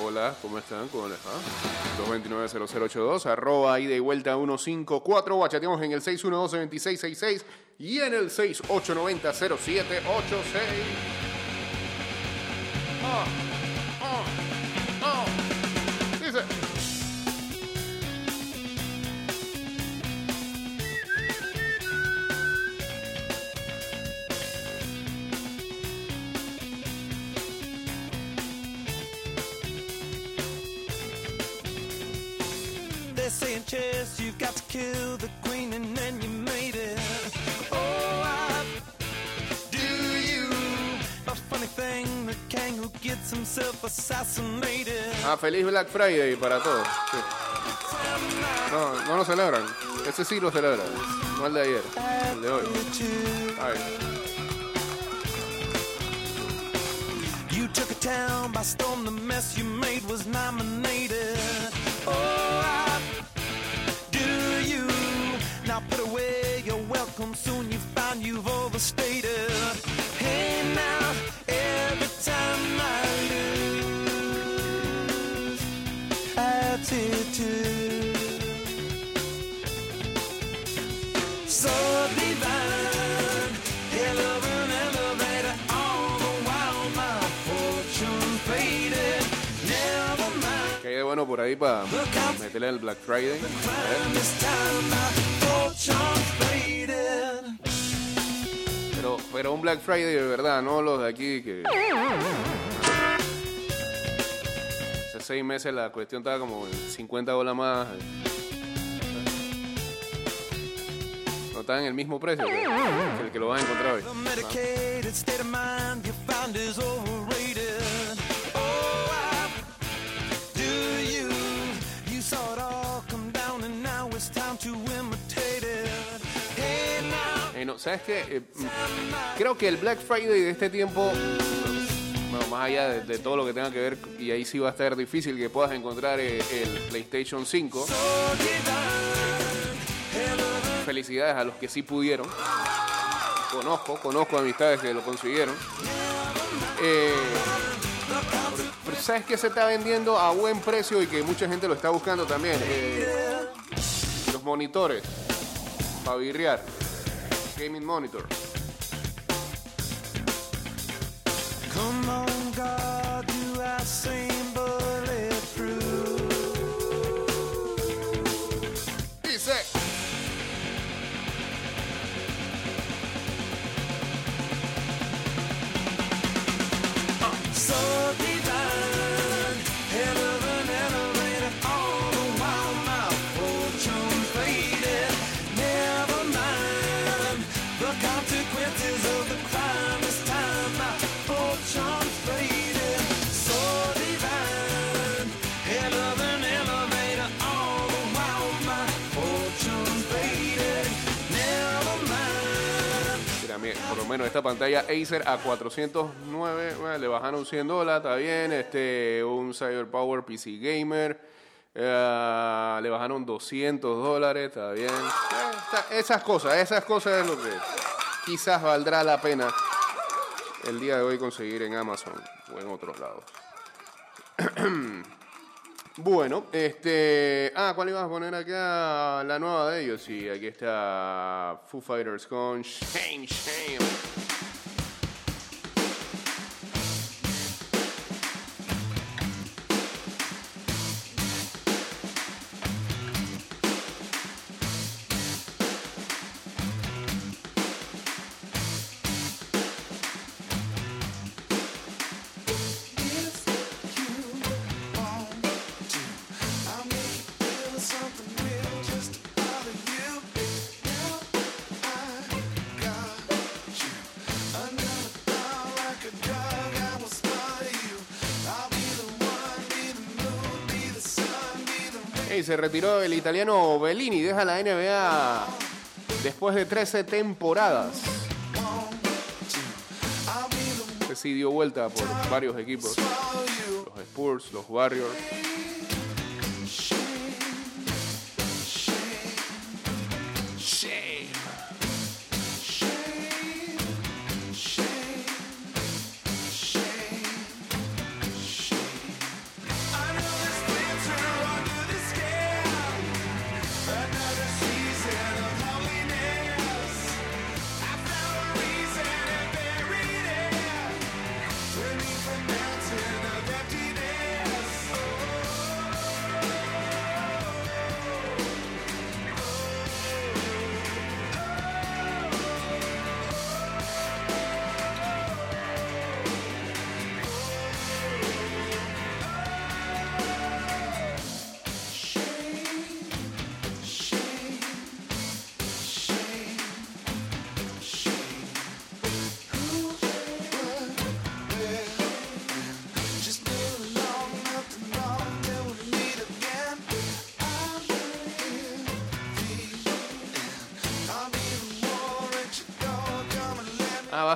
Hola, ¿cómo están? ¿Cómo les va? 229-0082, arroba ida y vuelta 154. Bachateamos en el 612-2666 y en el 6890-0786. Ah, chess, you've got to kill the queen and then you made it. Oh, I do you. A funny thing, the king who gets himself assassinated. Ah, feliz Black Friday para todos. Sí. No, no lo celebran. Ese sí lo celebran. No el de ayer, el de hoy. Ay. You took a town by storm, the mess you made was nominated. Oh, soon you find you've overstated. Hey, now, every time I lose attitude. So divine, hell of an elevator, all the while my fortune faded. Never mind, Que hay bueno por ahí para meterle el Black Friday. A ver. this time my fortune faded. Pero, un Black Friday de verdad, no los de aquí que. Hace seis meses la cuestión estaba como en 50 dólares más. No está en el mismo precio que, el que lo vas a encontrar hoy. ¿Sabes qué? Eh, mm, creo que el Black Friday de este tiempo, bueno, más allá de, todo lo que tenga que ver, y ahí sí va a estar difícil que puedas encontrar eh, el PlayStation 5. So divine, hell of Felicidades a los que sí pudieron. Conozco, conozco amistades que lo consiguieron. Eh, ¿sabes qué se está vendiendo a buen precio y que mucha gente lo está buscando también? Los monitores para virrear. Gaming monitor. Come on, God, esta pantalla Acer a 409, bueno, le bajaron 100 dólares, está bien. Este, un Cyberpower PC Gamer, eh, le bajaron 200 dólares, está bien. Esas cosas, esas cosas es lo que quizás valdrá la pena el día de hoy conseguir en Amazon o en otros lados. Bueno, este. Ah, ¿cuál ibas a poner acá? La nueva de ellos. Sí, aquí está Foo Fighters con Shame, Shame. Hey, se retiró el italiano Bellini. Deja la NBA después de 13 temporadas. Este sí dio vuelta por varios equipos. Los Spurs, los Warriors.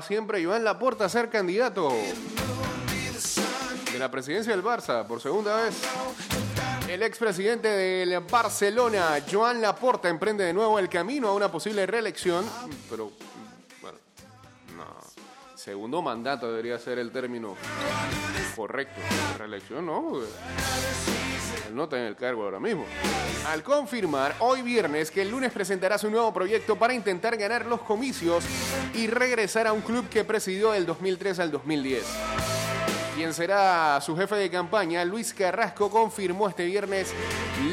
Siempre Joan Laporta a ser candidato de la presidencia del Barça por segunda vez. El expresidente del Barcelona, Joan Laporta, emprende de nuevo el camino a una posible reelección, pero. Segundo mandato debería ser el término correcto. Reelección no, él no está en el cargo ahora mismo. Al confirmar hoy viernes que el lunes presentará su nuevo proyecto para intentar ganar los comicios y regresar a un club que presidió del 2003 al 2010. Quien será su jefe de campaña, Luis Carrasco, confirmó este viernes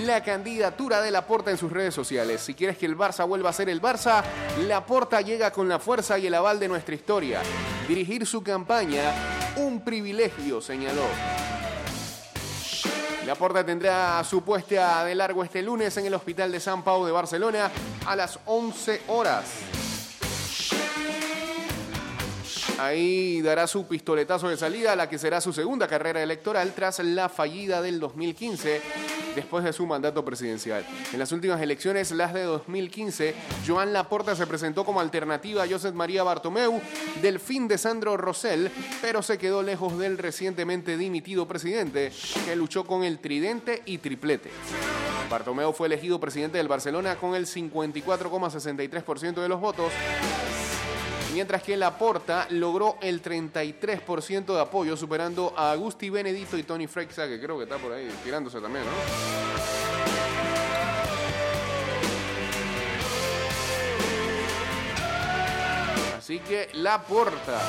la candidatura de Laporta en sus redes sociales. Si quieres que el Barça vuelva a ser el Barça, Laporta llega con la fuerza y el aval de nuestra historia. Dirigir su campaña, un privilegio, señaló. Laporta tendrá su puesta de largo este lunes en el Hospital de San Pau de Barcelona a las 11 horas. Ahí dará su pistoletazo de salida a la que será su segunda carrera electoral tras la fallida del 2015 después de su mandato presidencial. En las últimas elecciones, las de 2015, Joan Laporta se presentó como alternativa a Josep María Bartomeu, delfín de Sandro Rosell, pero se quedó lejos del recientemente dimitido presidente que luchó con el tridente y triplete. Bartomeu fue elegido presidente del Barcelona con el 54,63% de los votos mientras que Laporta logró el 33% de apoyo, superando a Agusti Benedito y Tony Frexa, que creo que está por ahí tirándose también, ¿no? Así que Laporta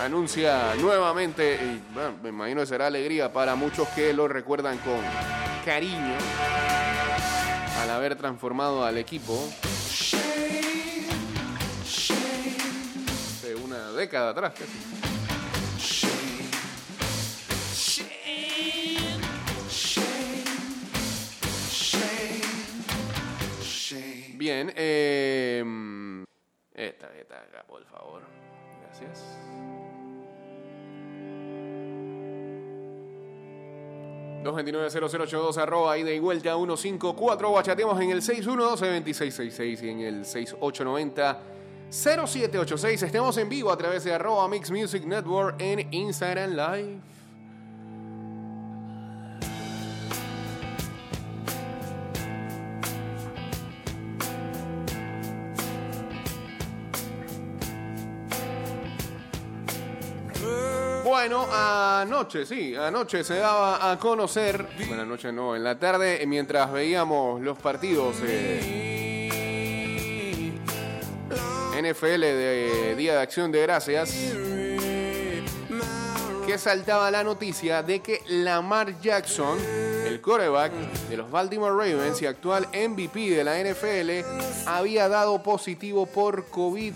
anuncia nuevamente, y me imagino que será alegría para muchos que lo recuerdan con cariño al haber transformado al equipo década atrás. casi. Bien, eh, esta, esta acá, por favor. Gracias. ...229-0082 arroba ida y vuelta 154 Bachateamos en el 612-2666 y en el 6890-0786 Estamos en vivo a través de arroba Mix Music Network en Instagram Live. Bueno, anoche, sí, anoche se daba a conocer, bueno, anoche no, en la tarde, mientras veíamos los partidos eh, NFL de Día de Acción de Gracias, que saltaba la noticia de que Lamar Jackson, el quarterback de los Baltimore Ravens y actual MVP de la NFL, había dado positivo por COVID.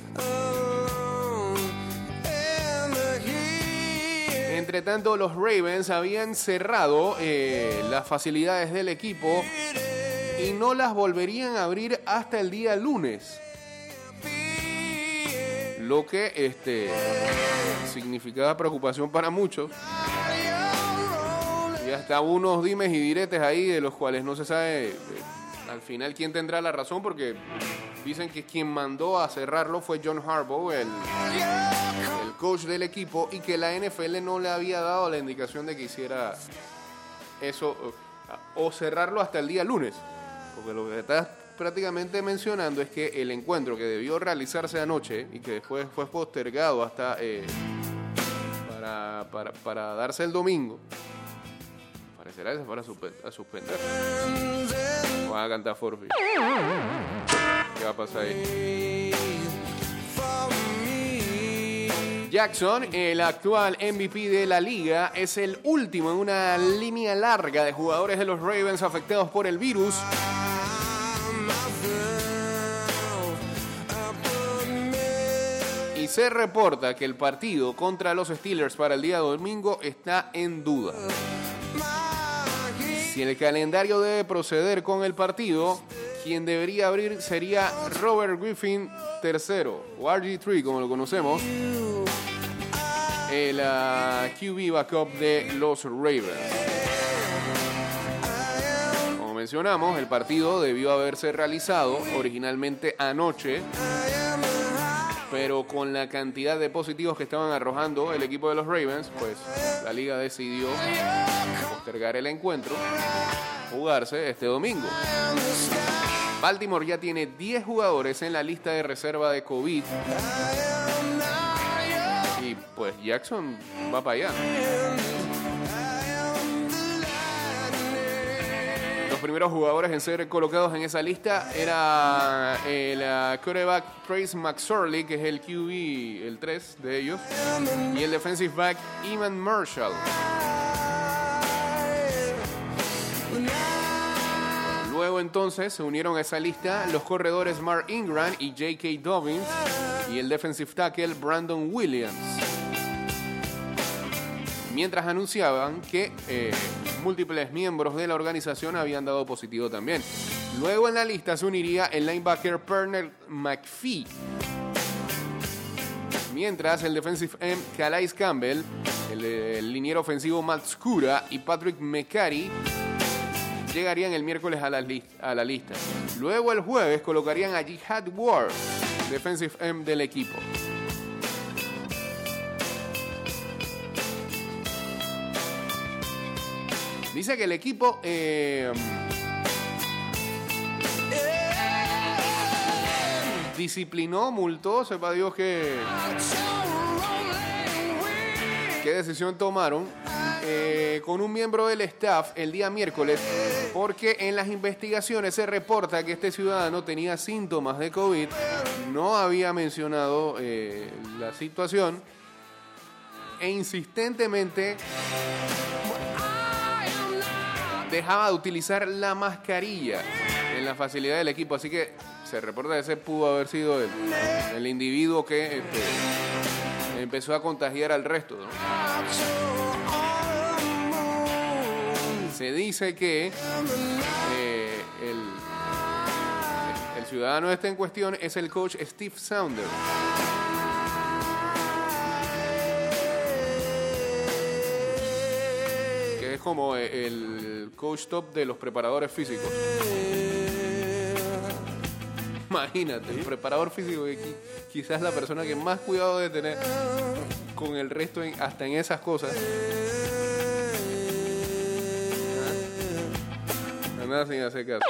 Entre tanto, los Ravens habían cerrado eh, las facilidades del equipo y no las volverían a abrir hasta el día lunes. Lo que este, significaba preocupación para muchos. Y hasta unos dimes y diretes ahí de los cuales no se sabe eh, al final quién tendrá la razón porque dicen que quien mandó a cerrarlo fue John Harbaugh, el, el coach del equipo, y que la NFL no le había dado la indicación de que hiciera eso o, cerrarlo hasta el día lunes. Porque lo que estás prácticamente mencionando es que el encuentro que debió realizarse anoche y que después fue postergado hasta eh, para, para, para darse el domingo, parecerá que se fuera a, suspe- a suspender. Van a cantar Forfi. ¿Qué va a pasar ahí? Jackson, el actual MVP de la liga, es el último en una línea larga de jugadores de los Ravens afectados por el virus. Se reporta que el partido contra los Steelers para el día domingo está en duda. Si el calendario debe proceder con el partido, quien debería abrir sería Robert Griffin III, o RG3 como lo conocemos, el ah, QB backup de los Ravens. Como mencionamos, el partido debió haberse realizado originalmente anoche, pero con la cantidad de positivos que estaban arrojando el equipo de los Ravens, pues la liga decidió postergar el encuentro, jugarse este domingo. Baltimore ya tiene 10 jugadores en la lista de reserva de COVID. Y pues Jackson va para allá. Primeros jugadores en ser colocados en esa lista era el uh, quarterback Trace McSorley, que es el QB, el 3 de ellos, y el defensive back Iman Marshall. Luego entonces se unieron a esa lista los corredores Mark Ingram y J.K. Dobbins y el defensive tackle Brandon Williams. Mientras anunciaban que eh, múltiples miembros de la organización habían dado positivo también. Luego en la lista se uniría el linebacker Pernell McPhee. Mientras el defensive end Calais Campbell, el, liniero ofensivo Matt Scura y Patrick McCarry llegarían el miércoles a la, a la lista. Luego el jueves colocarían a Jihad Ward, defensive end del equipo. Dice que el equipo eh, disciplinó, multó, sepa Dios que qué decisión tomaron eh, con un miembro del staff el día miércoles, porque en las investigaciones se reporta que este ciudadano tenía síntomas de COVID, no había mencionado eh, la situación e insistentemente dejaba de utilizar la mascarilla en la facilidad del equipo, así que se reporta que ese pudo haber sido el, el individuo que este, empezó a contagiar al resto. Se dice que eh, el, el ciudadano este en cuestión es el coach Steve Saunders. Es como el coach top de los preparadores físicos. Imagínate, el preparador físico que qui- quizás la persona que más cuidado debe tener con el resto en- hasta en esas cosas. Nada sin hacer caso.